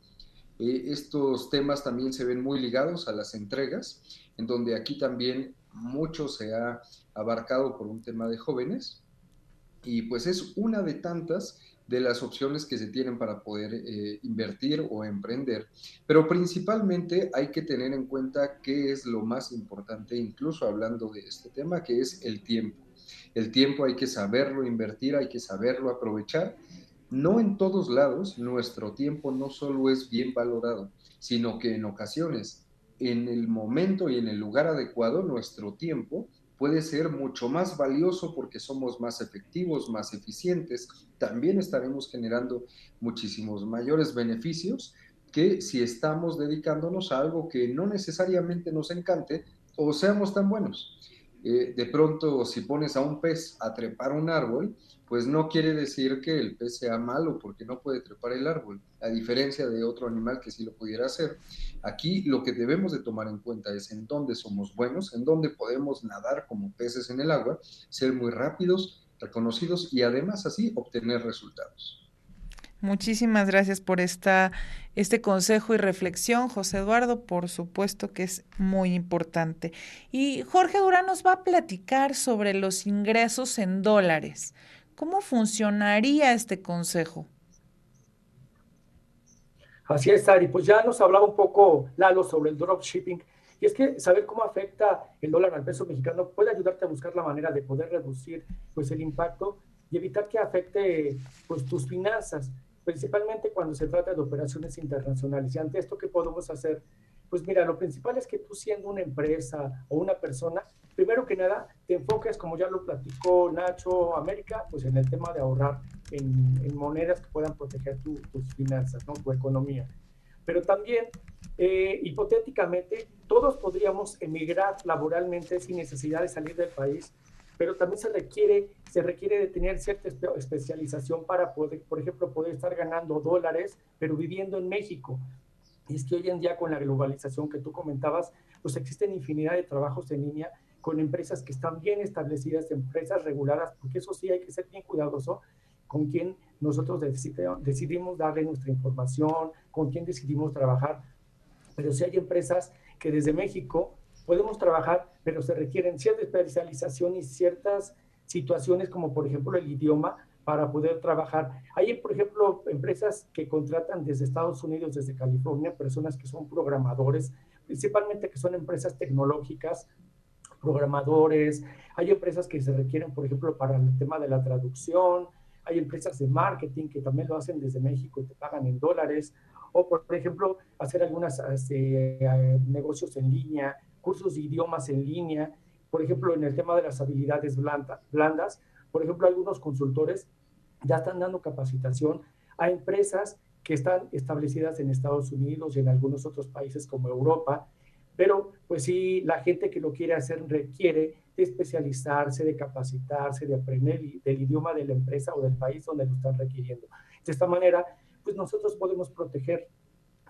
Eh, estos temas también se ven muy ligados a las entregas, en donde aquí también mucho se ha abarcado por un tema de jóvenes y pues es una de tantas de las opciones que se tienen para poder eh, invertir o emprender. Pero principalmente hay que tener en cuenta qué es lo más importante, incluso hablando de este tema, que es el tiempo. El tiempo hay que saberlo invertir, hay que saberlo aprovechar no en todos lados nuestro tiempo no solo es bien valorado, sino que en ocasiones, en el momento y en el lugar adecuado, nuestro tiempo puede ser mucho más valioso porque somos más efectivos, más eficientes. También estaremos generando muchísimos mayores beneficios que si estamos dedicándonos a algo que no necesariamente nos encante o seamos tan buenos. De pronto, si pones a un pez a trepar un árbol, pues no quiere decir que el pez sea malo porque no puede trepar el árbol, a diferencia de otro animal que sí lo pudiera hacer. Aquí lo que debemos de tomar en cuenta es en dónde somos buenos, en dónde podemos nadar como peces en el agua, ser muy rápidos, reconocidos y además así obtener resultados. Muchísimas gracias por esta, este consejo y reflexión, José Eduardo, por supuesto que es muy importante. Y Jorge Durán nos va a platicar sobre los ingresos en dólares. ¿Cómo funcionaría este consejo? Así es, Ari. Pues ya nos hablaba un poco Lalo sobre el dropshipping. Y es que saber cómo afecta el dólar al peso mexicano puede ayudarte a buscar la manera de poder reducir pues, el impacto y evitar que afecte pues, tus finanzas, principalmente cuando se trata de operaciones internacionales. Y ante esto, ¿qué podemos hacer? Pues mira, lo principal es que tú siendo una empresa o una persona, primero que nada, te enfoques, como ya lo platicó Nacho América, pues en el tema de ahorrar en, monedas que puedan proteger tus finanzas, ¿no? tu economía. Pero también, eh, hipotéticamente, todos podríamos emigrar laboralmente sin necesidad de salir del país, pero también se requiere, se requiere de tener cierta especialización para poder, por ejemplo, poder estar ganando dólares, pero viviendo en México. Y es que hoy en día con la globalización que tú comentabas, pues existen infinidad de trabajos en línea con empresas que están bien establecidas, empresas reguladas, porque eso sí hay que ser bien cuidadoso con quién nosotros decidimos darle nuestra información, con quién decidimos trabajar. Pero si hay empresas que desde México podemos trabajar, pero se requieren cierta especialización y ciertas situaciones como por ejemplo el idioma para poder trabajar. Hay, por ejemplo, empresas que contratan desde Estados Unidos, desde California, personas que son programadores, principalmente que son empresas tecnológicas, programadores. Hay empresas que se requieren, por ejemplo, para el tema de la traducción. Hay empresas de marketing que también lo hacen desde México y te pagan en dólares. O, por ejemplo, hacer algunos este, eh, negocios en línea, cursos de idiomas en línea. Por ejemplo, en el tema de las habilidades blandas, por ejemplo, algunos consultores ya están dando capacitación a empresas que están establecidas en Estados Unidos y en algunos otros países como Europa, pero pues sí, la gente que lo quiere hacer requiere de especializarse, de capacitarse, de aprender del idioma de la empresa o del país donde lo están requiriendo. De esta manera, pues nosotros podemos proteger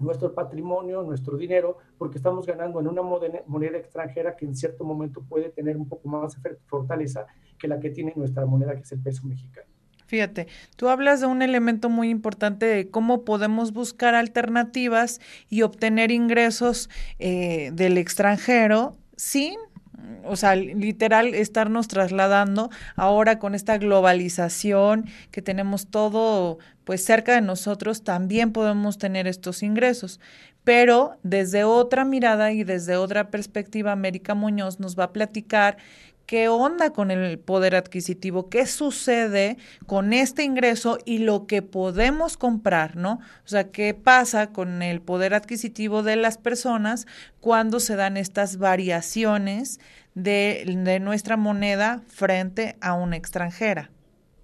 nuestro patrimonio, nuestro dinero, porque estamos ganando en una moneda extranjera que en cierto momento puede tener un poco más de fortaleza que la que tiene nuestra moneda, que es el peso mexicano. Fíjate, tú hablas de un elemento muy importante de cómo podemos buscar alternativas y obtener ingresos eh, del extranjero sin o sea, literal estarnos trasladando ahora con esta globalización que tenemos todo pues cerca de nosotros, también podemos tener estos ingresos. Pero desde otra mirada y desde otra perspectiva, América Muñoz nos va a platicar qué onda con el poder adquisitivo, qué sucede con este ingreso y lo que podemos comprar, ¿no? O sea, qué pasa con el poder adquisitivo de las personas cuando se dan estas variaciones de, nuestra moneda frente a una extranjera.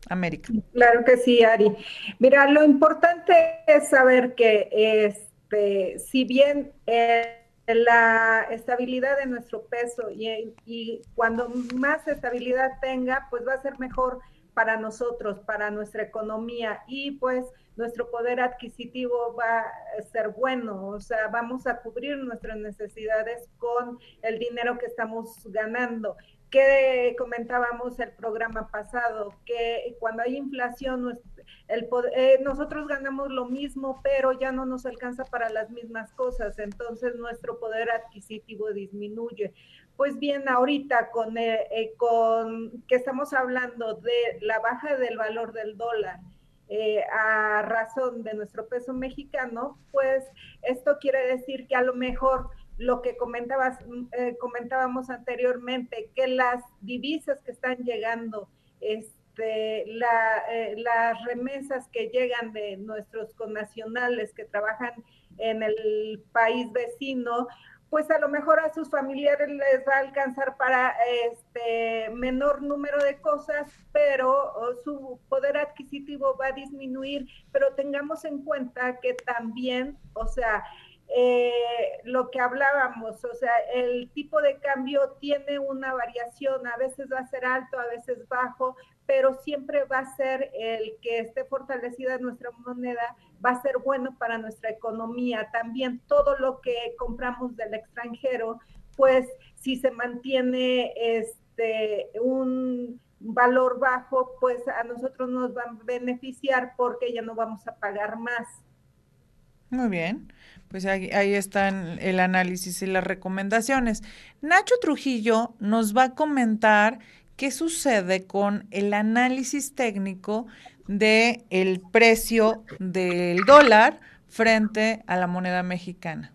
América. Claro que sí, Ari. Mira, lo importante es saber que este, si bien la estabilidad de nuestro peso y, y, cuando más estabilidad tenga, pues va a ser mejor para nosotros, para nuestra economía. Y pues nuestro poder adquisitivo va a ser bueno, o sea, vamos a cubrir nuestras necesidades con el dinero que estamos ganando que comentábamos el programa pasado, que cuando hay inflación, eh, nosotros ganamos lo mismo, pero ya no nos alcanza para las mismas cosas, entonces nuestro poder adquisitivo disminuye. Pues bien, ahorita con, eh, eh, con que estamos hablando de la baja del valor del dólar, a razón de nuestro peso mexicano, pues esto quiere decir que a lo mejor lo que comentabas, eh, comentábamos anteriormente, que las divisas que están llegando, este, eh, las remesas que llegan de nuestros connacionales que trabajan en el país vecino, pues a lo mejor a sus familiares les va a alcanzar para este menor número de cosas, pero su poder adquisitivo va a disminuir, pero tengamos en cuenta que también, o sea, eh, lo que hablábamos, o sea, el tipo de cambio tiene una variación, a veces va a ser alto, a veces bajo, pero siempre va a ser el que esté fortalecida nuestra moneda, va a ser bueno para nuestra economía. También todo lo que compramos del extranjero, pues si se mantiene este un valor bajo, pues a nosotros nos va a beneficiar porque ya no vamos a pagar más. Muy bien. Pues ahí, están el análisis y las recomendaciones. Nacho Trujillo nos va a comentar qué sucede con el análisis técnico de el precio del dólar frente a la moneda mexicana.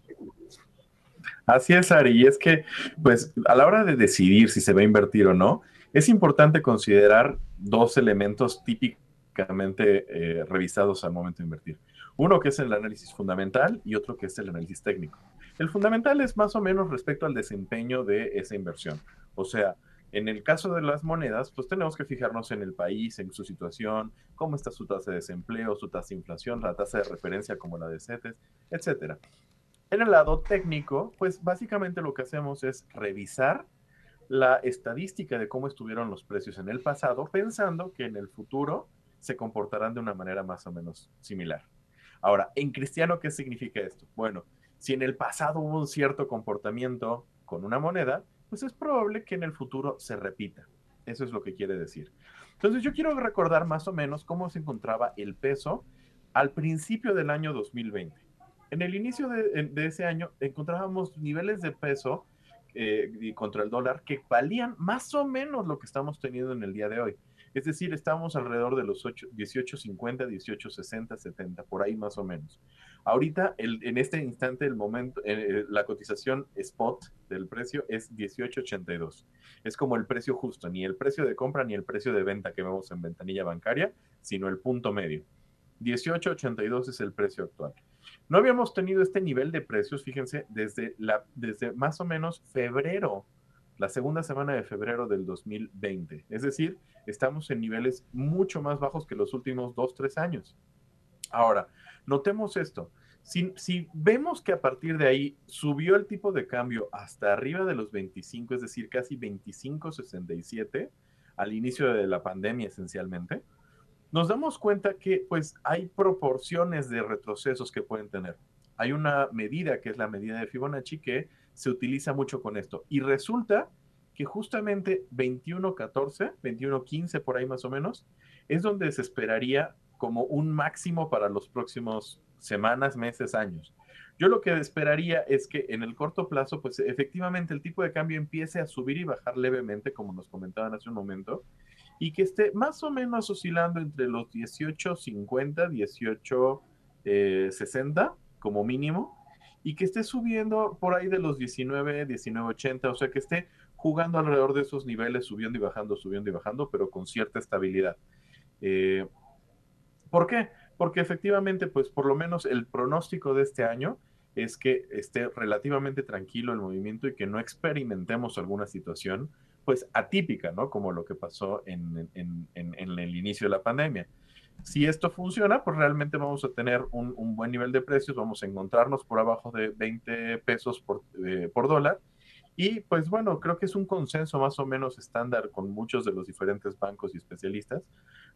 Así es, Ari, y es que, pues, a la hora de decidir si se va a invertir o no, es importante considerar dos elementos típicamente eh, revisados al momento de invertir. Uno que es el análisis fundamental y otro que es el análisis técnico. El fundamental es más o menos respecto al desempeño de esa inversión. O sea, en el caso de las monedas, pues tenemos que fijarnos en el país, en su situación, cómo está su tasa de desempleo, su tasa de inflación, la tasa de referencia como la de CETES, etc. En el lado técnico, pues básicamente lo que hacemos es revisar la estadística de cómo estuvieron los precios en el pasado, pensando que en el futuro se comportarán de una manera más o menos similar. Ahora, en cristiano, ¿qué significa esto? Bueno, si en el pasado hubo un cierto comportamiento con una moneda, pues es probable que en el futuro se repita. Eso es lo que quiere decir. Entonces yo quiero recordar más o menos cómo se encontraba el peso al principio del año 2020. En el inicio de, ese año encontrábamos niveles de peso eh, contra el dólar que valían más o menos lo que estamos teniendo en el día de hoy. Es decir, estamos alrededor de los 18.50, 18.60, 70, por ahí más o menos. Ahorita, en este instante, el momento, eh, eh, la cotización spot del precio es 18.82. Es como el precio justo, ni el precio de compra ni el precio de venta que vemos en ventanilla bancaria, sino el punto medio. 18.82 es el precio actual. No habíamos tenido este nivel de precios, fíjense, desde, la, desde más o menos febrero la segunda semana de febrero del 2020. Es decir, estamos en niveles mucho más bajos que los últimos dos, tres años. Ahora, notemos esto. Si, si, vemos que a partir de ahí subió el tipo de cambio hasta arriba de los 25, es decir, casi 25.67 al inicio de la pandemia esencialmente, nos damos cuenta que pues hay proporciones de retrocesos que pueden tener. Hay una medida que es la medida de Fibonacci que se utiliza mucho con esto y resulta que justamente 21.14, 21.15 por ahí más o menos, es donde se esperaría como un máximo para los próximos semanas, meses, años. Yo lo que esperaría es que en el corto plazo, pues efectivamente el tipo de cambio empiece a subir y bajar levemente, como nos comentaban hace un momento, y que esté más o menos oscilando entre los 18.50, 18.60 como mínimo, y que esté subiendo por ahí de los 19, 19.80, o sea que esté jugando alrededor de esos niveles, subiendo y bajando, subiendo y bajando, pero con cierta estabilidad. Eh, ¿Por qué? Porque efectivamente, pues por lo menos el pronóstico de este año es que esté relativamente tranquilo el movimiento y que no experimentemos alguna situación pues atípica, ¿no? Como lo que pasó en, el inicio de la pandemia. Si esto funciona, pues realmente vamos a tener un, buen nivel de precios, vamos a encontrarnos por abajo de 20 pesos por, eh, por dólar. Y pues bueno, creo que es un consenso más o menos estándar con muchos de los diferentes bancos y especialistas,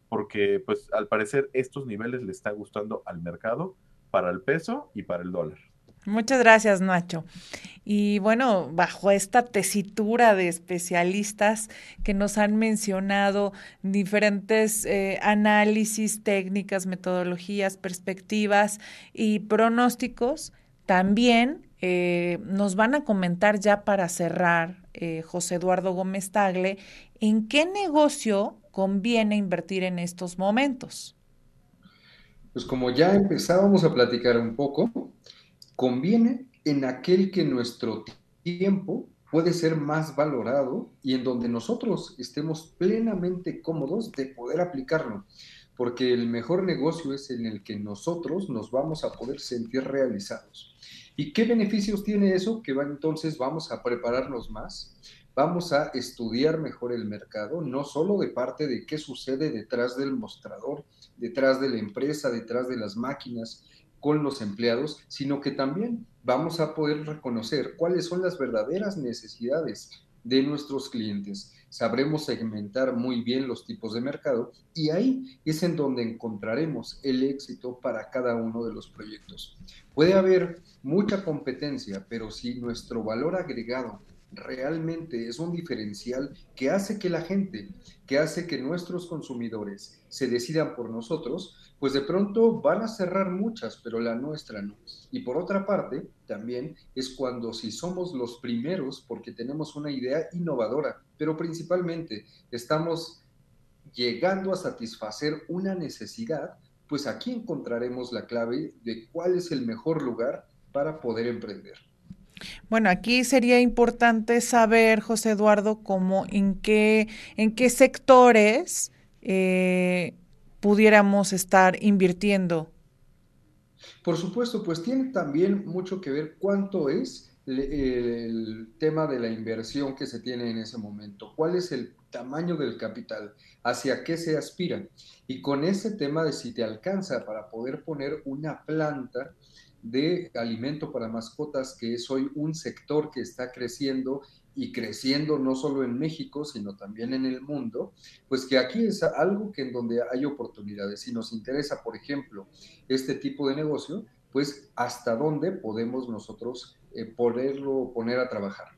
porque pues al parecer estos niveles le están gustando al mercado para el peso y para el dólar. Muchas gracias, Nacho. Y bueno, bajo esta tesitura de especialistas que nos han mencionado diferentes eh, análisis, técnicas, metodologías, perspectivas y pronósticos, también eh, nos van a comentar ya para cerrar, eh, José Eduardo Gómez Tagle, en qué negocio conviene invertir en estos momentos. Pues como ya empezábamos a platicar un poco, Conviene en aquel que nuestro tiempo puede ser más valorado y en donde nosotros estemos plenamente cómodos de poder aplicarlo, porque el mejor negocio es en el que nosotros nos vamos a poder sentir realizados. ¿Y qué beneficios tiene eso? Que entonces vamos a prepararnos más, vamos a estudiar mejor el mercado, no solo de parte de qué sucede detrás del mostrador, detrás de la empresa, detrás de las máquinas, con los empleados, sino que también vamos a poder reconocer cuáles son las verdaderas necesidades de nuestros clientes. Sabremos segmentar muy bien los tipos de mercado y ahí es en donde encontraremos el éxito para cada uno de los proyectos. Puede haber mucha competencia, pero si nuestro valor agregado realmente es un diferencial que hace que la gente, que hace que nuestros consumidores se decidan por nosotros, pues de pronto van a cerrar muchas, pero la nuestra no. Y por otra parte, también es cuando si somos los primeros, porque tenemos una idea innovadora, pero principalmente estamos llegando a satisfacer una necesidad, pues aquí encontraremos la clave de cuál es el mejor lugar para poder emprender. Bueno, aquí sería importante saber, José Eduardo, cómo en qué, en qué sectores eh, pudiéramos estar invirtiendo. Por supuesto, pues tiene también mucho que ver cuánto es el tema de la inversión que se tiene en ese momento, cuál es el tamaño del capital, hacia qué se aspira. Y con ese tema de si te alcanza para poder poner una planta, de alimento para mascotas, que es hoy un sector que está creciendo y creciendo no solo en México, sino también en el mundo, pues que aquí es algo que en donde hay oportunidades. Si nos interesa, por ejemplo, este tipo de negocio, pues hasta dónde podemos nosotros eh, ponerlo, poner a trabajar.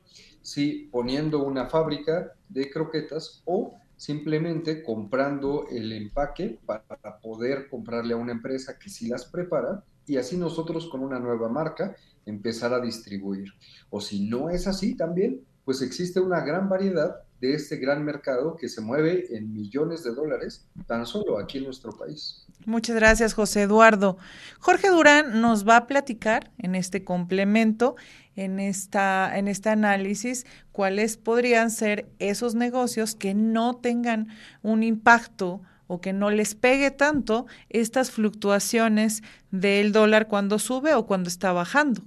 Si poniendo una fábrica de croquetas o simplemente comprando el empaque para poder comprarle a una empresa que sí las prepara y así nosotros con una nueva marca empezar a distribuir. O si no es así también, pues existe una gran variedad de este gran mercado que se mueve en millones de dólares tan solo aquí en nuestro país. Muchas gracias, José Eduardo. Jorge Durán nos va a platicar en este complemento, en, esta, en este análisis, cuáles podrían ser esos negocios que no tengan un impacto o que no les pegue tanto estas fluctuaciones del dólar cuando sube o cuando está bajando.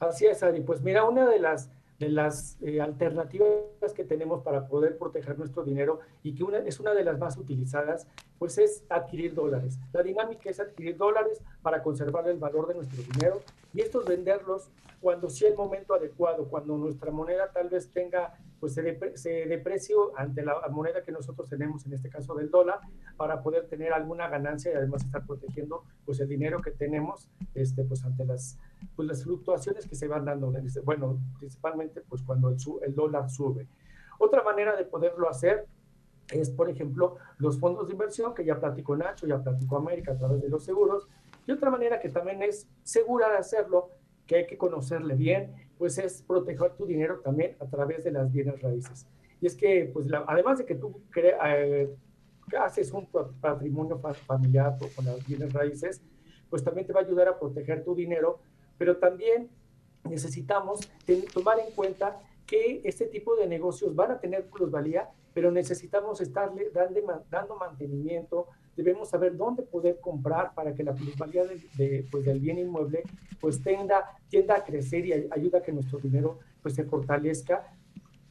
Así es, Ari. Pues mira, una de las, de las eh, alternativas que tenemos para poder proteger nuestro dinero y que una, es una de las más utilizadas pues es adquirir dólares. La dinámica es adquirir dólares para conservar el valor de nuestro dinero y estos venderlos cuando sea el momento adecuado, cuando nuestra moneda tal vez tenga, pues se, deprecie ante la moneda que nosotros tenemos, en este caso del dólar, para poder tener alguna ganancia y además estar protegiendo pues el dinero que tenemos este, pues ante las, pues, las fluctuaciones que se van dando, bueno, principalmente pues cuando el, el dólar sube. Otra manera de poderlo hacer es, por ejemplo, los fondos de inversión, que ya platicó Nacho, ya platicó América a través de los seguros. Y otra manera que también es segura de hacerlo, que hay que conocerle bien, pues es proteger tu dinero también a través de las bienes raíces. Y es que, pues, además de que tú eh, haces un patrimonio familiar con las bienes raíces, pues también te va a ayudar a proteger tu dinero, pero también necesitamos tomar en cuenta que este tipo de negocios van a tener plusvalía pero necesitamos estarle dando, mantenimiento, debemos saber dónde poder comprar para que la plusvalía de, pues, del bien inmueble pues tienda, tienda a crecer y ayuda a que nuestro dinero pues se fortalezca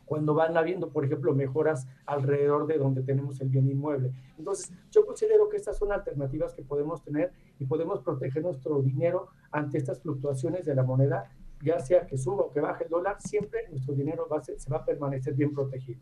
cuando van habiendo, por ejemplo, mejoras alrededor de donde tenemos el bien inmueble. Entonces, yo considero que estas son alternativas que podemos tener y podemos proteger nuestro dinero ante estas fluctuaciones de la moneda, ya sea que suba o que baje el dólar, siempre nuestro dinero va se va a permanecer bien protegido.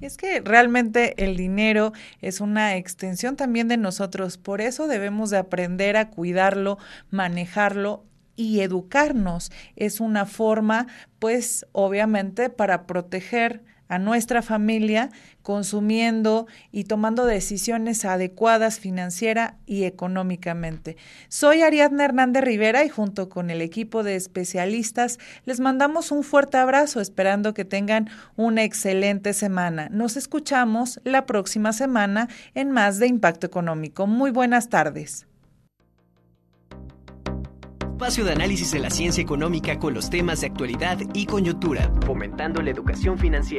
Es que realmente el dinero es una extensión también de nosotros, por eso debemos de aprender a cuidarlo, manejarlo y educarnos. Es una forma, pues, obviamente, para proteger a nuestra familia consumiendo y tomando decisiones adecuadas financiera y económicamente. Soy Ariadna Hernández Rivera y junto con el equipo de especialistas les mandamos un fuerte abrazo esperando que tengan una excelente semana. Nos escuchamos la próxima semana en Más de Impacto Económico. Muy buenas tardes. Espacio de análisis de la ciencia económica con los temas de actualidad y coyuntura, fomentando la educación financiera.